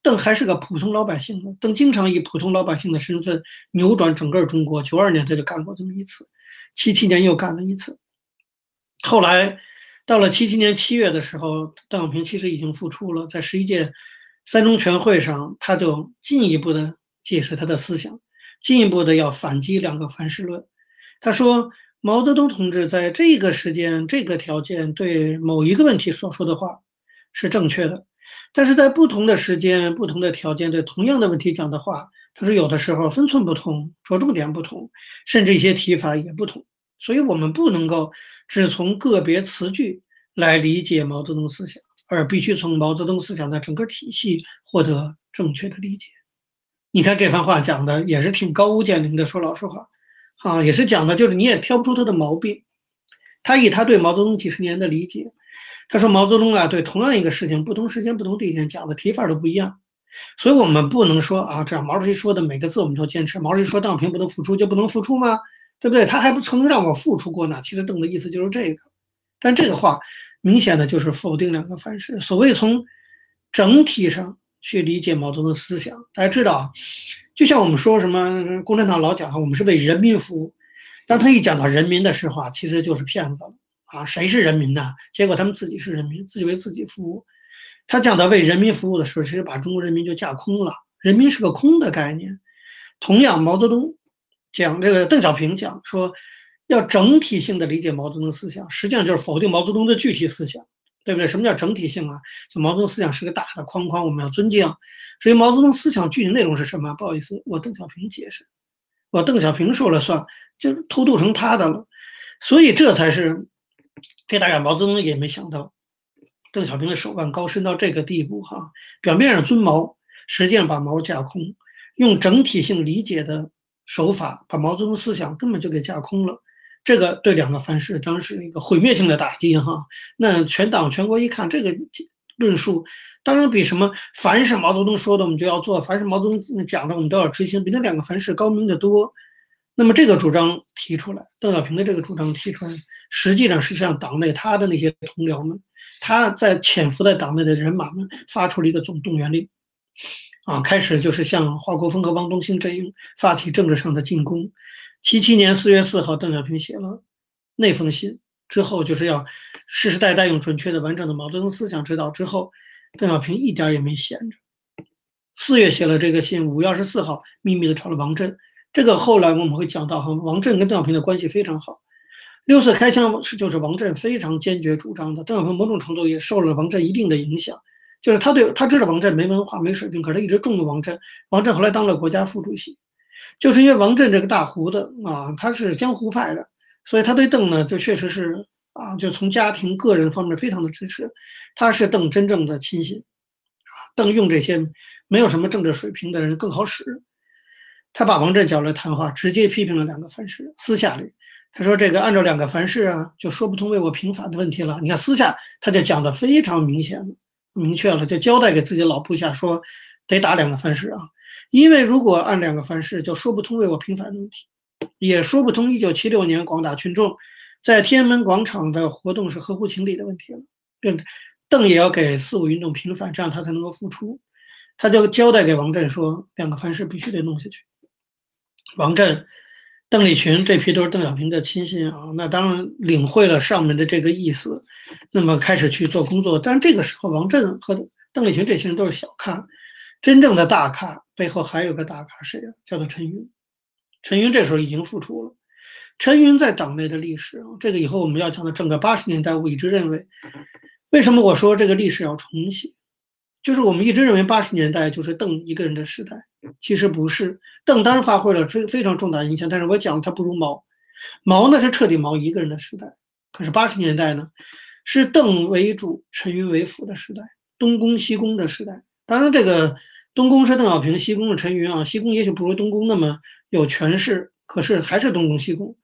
邓还是个普通老百姓呢。邓经常以普通老百姓的身份扭转整个中国。九二年他就干过这么一次，七七年又干了一次。后来到了七七年七月的时候，邓小平其实已经复出了，在十一届三中全会上，他就进一步的解释他的思想，进一步的要反击两个凡是论。他说。毛泽东同志在这个时间、这个条件对某一个问题所说的话是正确的，但是在不同的时间、不同的条件对同样的问题讲的话，他说有的时候分寸不同，着重点不同，甚至一些提法也不同。所以，我们不能够只从个别词句来理解毛泽东思想，而必须从毛泽东思想的整个体系获得正确的理解。你看这番话讲的也是挺高屋建瓴的，说老实话。啊，也是讲的，就是你也挑不出他的毛病。他以他对毛泽东几十年的理解，他说毛泽东啊，对同样一个事情，不同时间、不同地点讲的提法都不一样。所以我们不能说啊，这样毛主席说的每个字我们都坚持。毛主席说邓小平不能付出就不能付出吗？对不对？他还不曾让我付出过呢。其实邓的意思就是这个，但这个话明显的就是否定两个范式。所谓从整体上去理解毛泽东思想，大家知道，就像我们说什么共产党老讲啊，我们是为人民服务。当他一讲到人民的时候啊，其实就是骗子了啊！谁是人民呢？结果他们自己是人民，自己为自己服务。他讲到为人民服务的时候，其实把中国人民就架空了，人民是个空的概念。同样，毛泽东讲这个，邓小平讲说要整体性的理解毛泽东思想，实际上就是否定毛泽东的具体思想，对不对？什么叫整体性啊？就毛泽东思想是个大的框框，我们要尊敬。至于毛泽东思想具体内容是什么，不好意思，我邓小平解释，我邓小平说了算。就偷渡成他的了，所以这才是这大概毛泽东也没想到，邓小平的手腕高深到这个地步哈。表面上尊毛，实际上把毛架空，用整体性理解的手法把毛泽东思想根本就给架空了。这个对两个凡是当时一个毁灭性的打击哈。那全党全国一看这个论述，当然比什么凡是毛泽东说的我们就要做，凡是毛泽东讲的我们都要执行，比那两个凡是高明的多。那么这个主张提出来，邓小平的这个主张提出来，实际上是向党内他的那些同僚们，他在潜伏在党内的人马们发出了一个总动员令，啊，开始就是向华国锋和汪东兴阵营发起政治上的进攻。七七年四月四号，邓小平写了那封信之后，就是要世世代代用准确的、完整的毛泽东思想指导。之后，邓小平一点也没闲着，四月写了这个信，五月二十四号秘密的找了王震。这个后来我们会讲到哈，王震跟邓小平的关系非常好。六四开枪是就是王震非常坚决主张的，邓小平某种程度也受了王震一定的影响，就是他对他知道王震没文化没水平，可是他一直重用王震。王震后来当了国家副主席，就是因为王震这个大胡子啊，他是江湖派的，所以他对邓呢就确实是啊，就从家庭个人方面非常的支持，他是邓真正的亲信啊，邓用这些没有什么政治水平的人更好使。他把王震叫来谈话，直接批评了两个凡是。私下里，他说：“这个按照两个凡是啊，就说不通为我平反的问题了。”你看，私下他就讲的非常明显了、明确了，就交代给自己老部下说：“得打两个凡是啊，因为如果按两个凡是，就说不通为我平反的问题，也说不通一九七六年广大群众在天安门广场的活动是合乎情理的问题了。邓也要给四五运动平反，这样他才能够复出。他就交代给王震说：两个凡是必须得弄下去。”王震、邓丽群这批都是邓小平的亲信啊，那当然领会了上面的这个意思，那么开始去做工作。但是这个时候，王震和邓丽群这些人都是小咖，真正的大咖背后还有个大咖，谁啊？叫做陈云。陈云这时候已经复出了。陈云在党内的历史啊，这个以后我们要讲的整个八十年代，我一直认为，为什么我说这个历史要重写？就是我们一直认为八十年代就是邓一个人的时代，其实不是。邓当然发挥了非非常重大影响，但是我讲他不如毛，毛呢是彻底毛一个人的时代。可是八十年代呢，是邓为主、陈云为辅的时代，东宫西宫的时代。当然，这个东宫是邓小平，西宫是陈云啊。西宫也许不如东宫那么有权势，可是还是东宫西宫。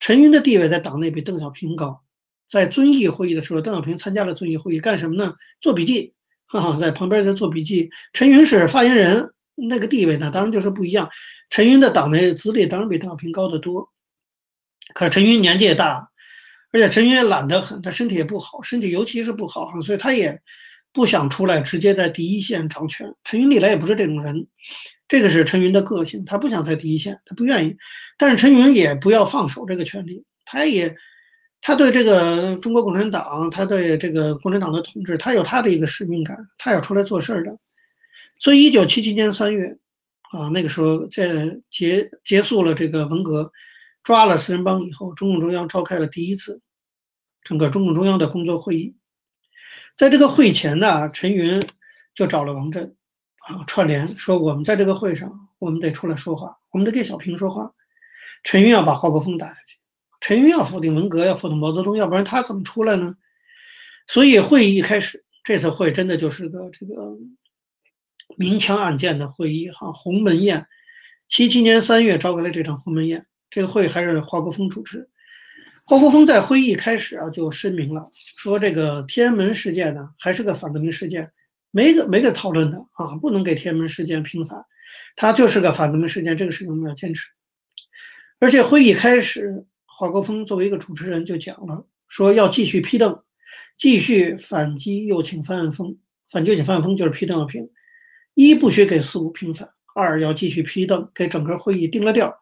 陈云的地位在党内比邓小平高。在遵义会议的时候，邓小平参加了遵义会议，干什么呢？做笔记。哈哈，在旁边在做笔记。陈云是发言人，那个地位呢，当然就是不一样。陈云的党内资历当然比邓小平高得多，可是陈云年纪也大，而且陈云也懒得很，他身体也不好，身体尤其是不好，所以他也不想出来直接在第一线掌权。陈云历来也不是这种人，这个是陈云的个性，他不想在第一线，他不愿意。但是陈云也不要放手这个权利，他也。他对这个中国共产党，他对这个共产党的统治，他有他的一个使命感，他要出来做事儿的。所以，一九七七年三月，啊，那个时候在结结束了这个文革，抓了四人帮以后，中共中央召开了第一次整个中共中央的工作会议。在这个会前呢，陈云就找了王震，啊，串联说我们在这个会上，我们得出来说话，我们得给小平说话。陈云要把华国锋打下去。陈云要否定文革，要否定毛泽东，要不然他怎么出来呢？所以会议一开始，这次会真的就是个这个明枪暗箭的会议哈，鸿门宴。七七年三月召开了这场鸿门宴，这个会还是华国锋主持。华国锋在会议开始啊就声明了，说这个天安门事件呢还是个反革命事件，没个没个讨论的啊，不能给天安门事件平反，它就是个反革命事件，这个事情我们要坚持。而且会议开始，华国锋作为一个主持人就讲了，说要继续批邓，继续反击右倾翻案风，反右倾翻案风就是批邓小平，一不许给四五平反，二要继续批邓，给整个会议定了调。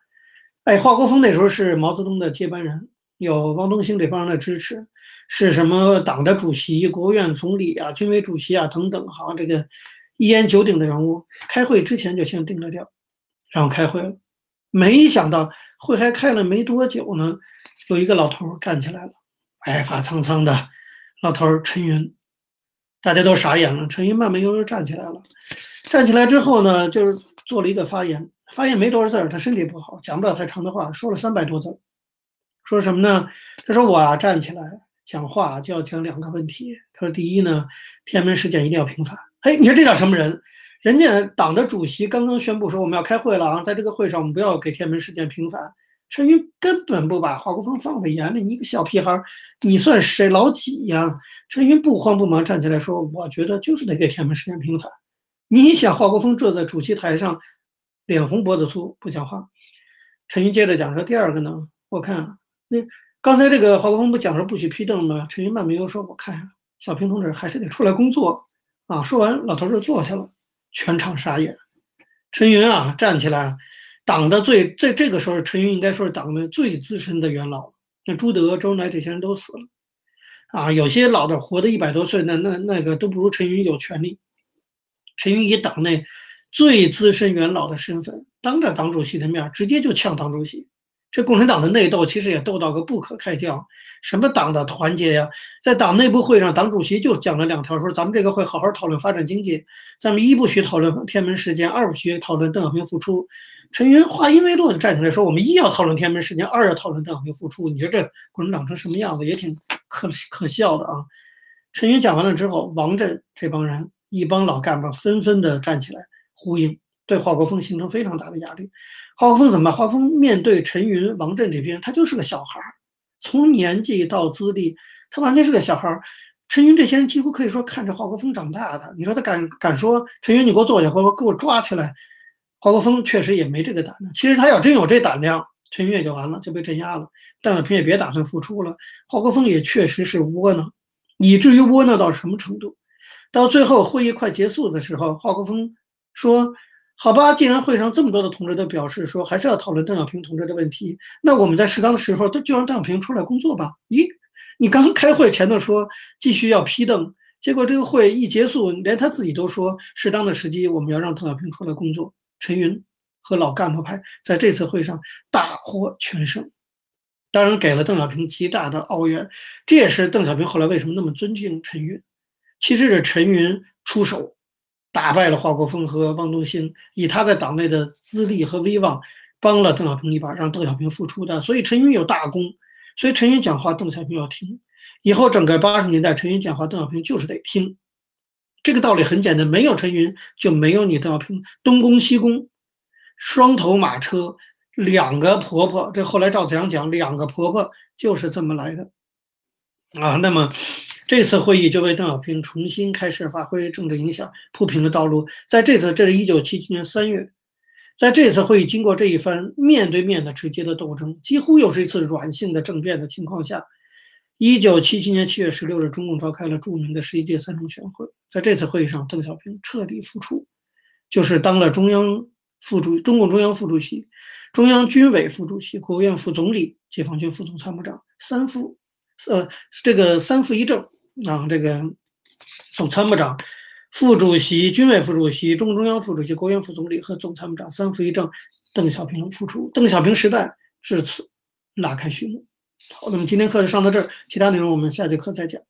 哎，华国锋那时候是毛泽东的接班人，有汪东兴这帮人的支持，是什么党的主席、国务院总理啊、军委主席啊等等，好这个一言九鼎的人物，开会之前就先定了调，然后开会了，没想到。会还开了没多久呢，有一个老头站起来了，白发苍苍的老头陈云，大家都傻眼了。陈云慢慢悠悠站起来了，站起来之后呢，就是做了一个发言，发言没多少字儿，他身体不好，讲不了太长的话，说了三百多字儿，说什么呢？他说我啊站起来讲话就要讲两个问题。他说第一呢，天安门事件一定要平反。哎，你说这叫什么人？人家党的主席刚刚宣布说我们要开会了啊，在这个会上我们不要给天安门事件平反。陈云根本不把华国锋放在眼里，你一个小屁孩，你算谁老几呀？陈云不慌不忙站起来说：“我觉得就是得给天安门事件平反。”你想，华国锋坐在主席台上，脸红脖子粗不讲话。陈云接着讲说：“第二个呢，我看那刚才这个华国锋不讲说不许批邓吗？”陈云慢慢又说：“我看小平同志还是得出来工作啊。”说完，老头就坐下了。全场傻眼，陈云啊站起来，党的最这这个时候，陈云应该说是党的最资深的元老。那朱德、周恩来这些人都死了，啊，有些老的活的一百多岁，那那那个都不如陈云有权利。陈云以党内最资深元老的身份，当着党主席的面，直接就呛党主席。这共产党的内斗其实也斗到个不可开交。什么党的团结呀？在党内部会上，党主席就讲了两条，说咱们这个会好好讨论发展经济，咱们一不许讨论天安门事件，二不许讨论邓小平复出。陈云话音未落就站起来说，我们一要讨论天安门事件，二要讨论邓小平复出。你说这共产党成什么样子，也挺可可笑的啊！陈云讲完了之后，王震这帮人一帮老干部纷纷的站起来呼应，对华国锋形成非常大的压力。华国锋怎么办？华国锋面对陈云、王震这批人，他就是个小孩儿。从年纪到资历，他完全是个小孩儿。陈云这些人几乎可以说看着华国锋长大的。你说他敢敢说陈云，你给我坐下，或者给我抓起来？华国锋确实也没这个胆量。其实他要真有这胆量，陈云也就完了，就被镇压了。邓小平也别打算复出了。华国锋也确实是窝囊，以至于窝囊到什么程度？到最后会议快结束的时候，华国锋说。好吧，既然会上这么多的同志都表示说还是要讨论邓小平同志的问题，那我们在适当的时候都就让邓小平出来工作吧。咦，你刚开会前头说继续要批邓，结果这个会一结束，连他自己都说适当的时机我们要让邓小平出来工作。陈云和老干部派在这次会上大获全胜，当然给了邓小平极大的傲援。这也是邓小平后来为什么那么尊敬陈云，其实是陈云出手。打败了华国锋和汪东兴，以他在党内的资历和威望，帮了邓小平一把，让邓小平复出的。所以陈云有大功，所以陈云讲话，邓小平要听。以后整个八十年代，陈云讲话，邓小平就是得听。这个道理很简单，没有陈云就没有你邓小平。东宫西宫，双头马车，两个婆婆。这后来赵子阳讲，两个婆婆就是这么来的啊。那么。这次会议就为邓小平重新开始发挥政治影响铺平了道路。在这次，这是一九七七年三月，在这次会议经过这一番面对面的直接的斗争，几乎又是一次软性的政变的情况下，一九七七年七月十六日，中共召开了著名的十一届三中全会。在这次会议上，邓小平彻底复出，就是当了中央副主、中共中央副主席、中央军委副主席、国务院副总理、解放军副总参谋长三副，呃，这个三副一正。啊，这个总参谋长、副主席、军委副主席、中共中央副主席、国务院副总理和总参谋长三副一正，邓小平复出，邓小平时代至此拉开序幕。好，那么今天课就上到这儿，其他内容我们下节课再讲。